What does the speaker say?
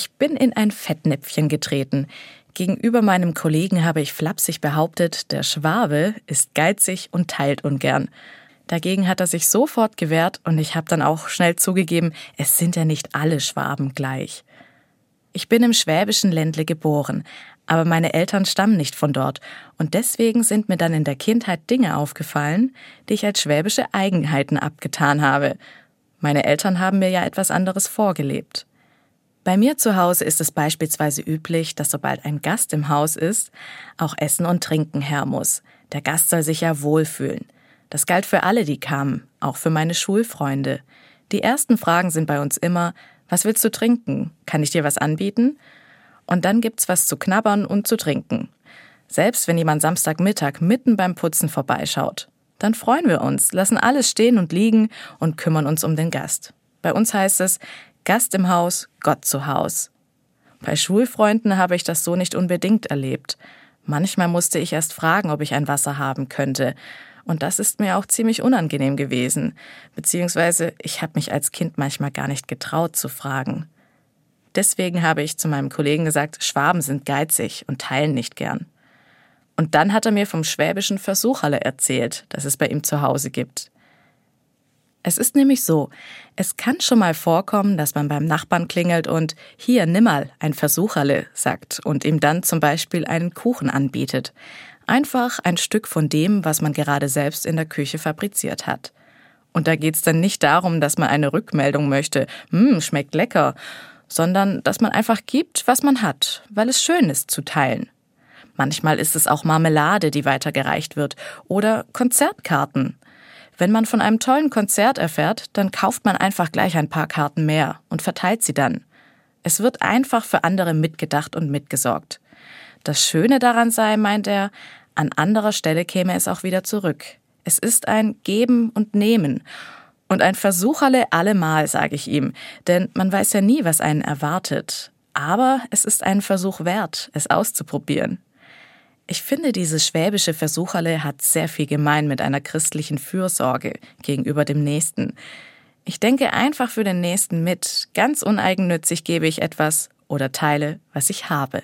Ich bin in ein Fettnäpfchen getreten. Gegenüber meinem Kollegen habe ich flapsig behauptet, der Schwabe ist geizig und teilt ungern. Dagegen hat er sich sofort gewehrt und ich habe dann auch schnell zugegeben, es sind ja nicht alle Schwaben gleich. Ich bin im schwäbischen Ländle geboren, aber meine Eltern stammen nicht von dort und deswegen sind mir dann in der Kindheit Dinge aufgefallen, die ich als schwäbische Eigenheiten abgetan habe. Meine Eltern haben mir ja etwas anderes vorgelebt. Bei mir zu Hause ist es beispielsweise üblich, dass sobald ein Gast im Haus ist, auch Essen und Trinken her muss. Der Gast soll sich ja wohlfühlen. Das galt für alle, die kamen, auch für meine Schulfreunde. Die ersten Fragen sind bei uns immer, was willst du trinken? Kann ich dir was anbieten? Und dann gibt's was zu knabbern und zu trinken. Selbst wenn jemand Samstagmittag mitten beim Putzen vorbeischaut, dann freuen wir uns, lassen alles stehen und liegen und kümmern uns um den Gast. Bei uns heißt es, Gast im Haus, Gott zu Haus. Bei Schulfreunden habe ich das so nicht unbedingt erlebt. Manchmal musste ich erst fragen, ob ich ein Wasser haben könnte, und das ist mir auch ziemlich unangenehm gewesen, beziehungsweise ich habe mich als Kind manchmal gar nicht getraut zu fragen. Deswegen habe ich zu meinem Kollegen gesagt, Schwaben sind geizig und teilen nicht gern. Und dann hat er mir vom schwäbischen Versucherle erzählt, das es bei ihm zu Hause gibt. Es ist nämlich so, es kann schon mal vorkommen, dass man beim Nachbarn klingelt und hier nimm mal ein Versucherle sagt und ihm dann zum Beispiel einen Kuchen anbietet. Einfach ein Stück von dem, was man gerade selbst in der Küche fabriziert hat. Und da geht's dann nicht darum, dass man eine Rückmeldung möchte, hm, schmeckt lecker, sondern dass man einfach gibt, was man hat, weil es schön ist zu teilen. Manchmal ist es auch Marmelade, die weitergereicht wird, oder Konzertkarten. Wenn man von einem tollen Konzert erfährt, dann kauft man einfach gleich ein paar Karten mehr und verteilt sie dann. Es wird einfach für andere mitgedacht und mitgesorgt. Das Schöne daran sei, meint er, an anderer Stelle käme es auch wieder zurück. Es ist ein Geben und Nehmen. Und ein Versucherle allemal, sage ich ihm, denn man weiß ja nie, was einen erwartet. Aber es ist einen Versuch wert, es auszuprobieren. Ich finde, dieses schwäbische Versucherle hat sehr viel gemein mit einer christlichen Fürsorge gegenüber dem Nächsten. Ich denke einfach für den Nächsten mit, ganz uneigennützig gebe ich etwas oder teile, was ich habe.